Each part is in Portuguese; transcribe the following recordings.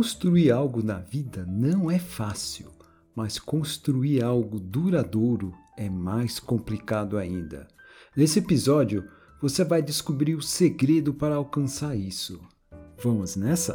Construir algo na vida não é fácil, mas construir algo duradouro é mais complicado ainda. Nesse episódio, você vai descobrir o segredo para alcançar isso. Vamos nessa?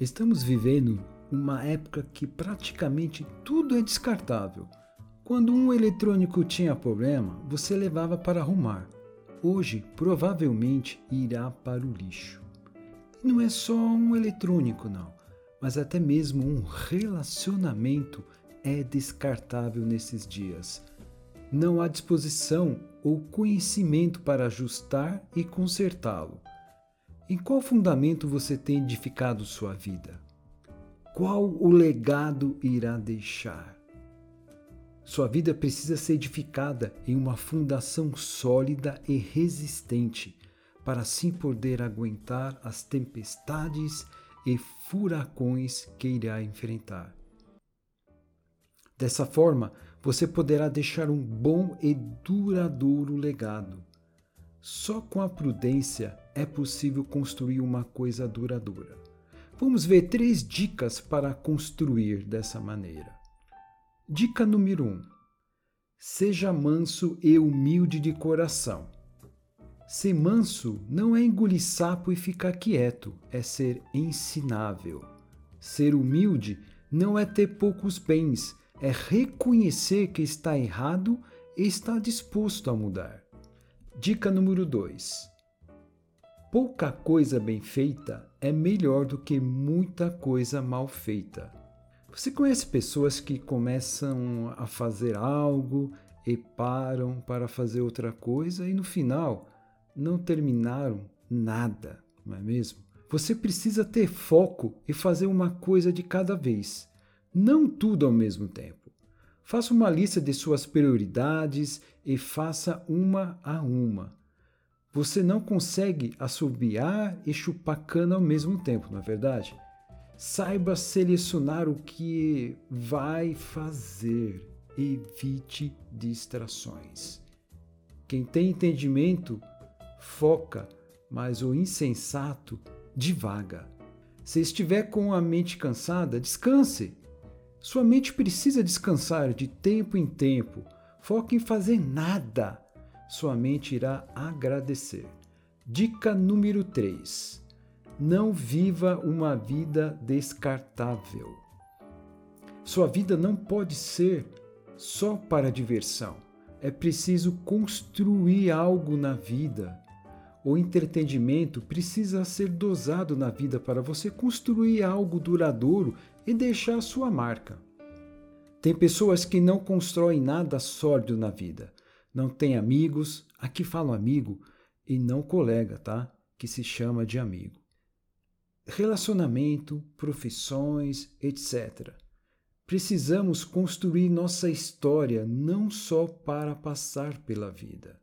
Estamos vivendo uma época que praticamente tudo é descartável. Quando um eletrônico tinha problema, você levava para arrumar. Hoje, provavelmente, irá para o lixo. E não é só um eletrônico, não, mas até mesmo um relacionamento é descartável nesses dias. Não há disposição ou conhecimento para ajustar e consertá-lo. Em qual fundamento você tem edificado sua vida? Qual o legado irá deixar? Sua vida precisa ser edificada em uma fundação sólida e resistente, para assim poder aguentar as tempestades e furacões que irá enfrentar. Dessa forma, você poderá deixar um bom e duradouro legado. Só com a prudência é possível construir uma coisa duradoura. Vamos ver três dicas para construir dessa maneira. Dica número 1: um, Seja manso e humilde de coração. Ser manso não é engolir sapo e ficar quieto, é ser ensinável. Ser humilde não é ter poucos bens, é reconhecer que está errado e está disposto a mudar. Dica número 2. Pouca coisa bem feita é melhor do que muita coisa mal feita. Você conhece pessoas que começam a fazer algo e param para fazer outra coisa e no final não terminaram nada, não é mesmo? Você precisa ter foco e fazer uma coisa de cada vez, não tudo ao mesmo tempo. Faça uma lista de suas prioridades e faça uma a uma. Você não consegue assobiar e chupar cana ao mesmo tempo, não é verdade? Saiba selecionar o que vai fazer. Evite distrações. Quem tem entendimento foca, mas o insensato divaga. Se estiver com a mente cansada, descanse. Sua mente precisa descansar de tempo em tempo. Foque em fazer nada. Sua mente irá agradecer. Dica número 3. Não viva uma vida descartável. Sua vida não pode ser só para diversão. É preciso construir algo na vida. O entretenimento precisa ser dosado na vida para você construir algo duradouro e deixar sua marca. Tem pessoas que não constroem nada sólido na vida. Não tem amigos, aqui falo amigo e não colega, tá? Que se chama de amigo. Relacionamento, profissões, etc. Precisamos construir nossa história não só para passar pela vida.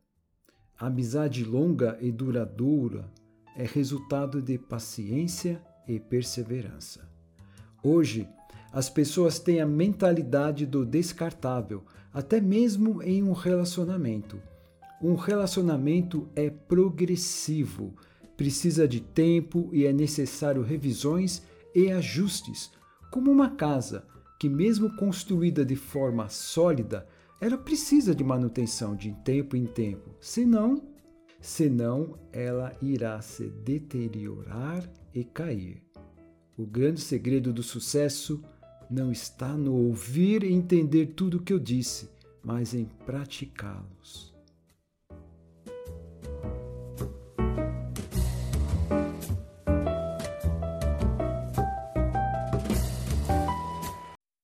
A amizade longa e duradoura é resultado de paciência e perseverança. Hoje, as pessoas têm a mentalidade do descartável, até mesmo em um relacionamento. Um relacionamento é progressivo, precisa de tempo e é necessário revisões e ajustes, como uma casa que, mesmo construída de forma sólida, ela precisa de manutenção de tempo em tempo, senão senão ela irá se deteriorar e cair. O grande segredo do sucesso não está no ouvir e entender tudo o que eu disse, mas em praticá-los.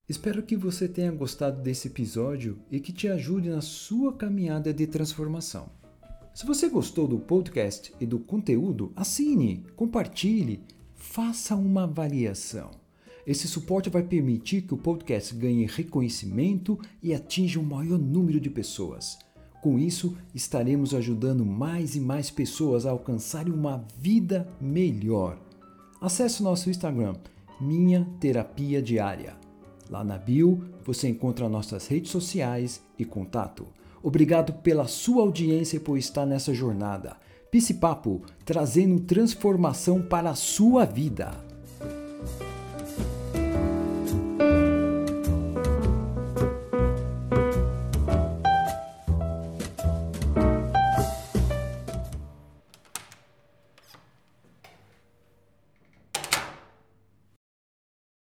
Espero que você tenha gostado desse episódio e que te ajude na sua caminhada de transformação. Se você gostou do podcast e do conteúdo, assine, compartilhe, faça uma avaliação. Esse suporte vai permitir que o podcast ganhe reconhecimento e atinja um maior número de pessoas. Com isso, estaremos ajudando mais e mais pessoas a alcançarem uma vida melhor. Acesse nosso Instagram, Minha Terapia Diária. Lá na bio você encontra nossas redes sociais e contato. Obrigado pela sua audiência e por estar nessa jornada. Pisse Papo, trazendo transformação para a sua vida.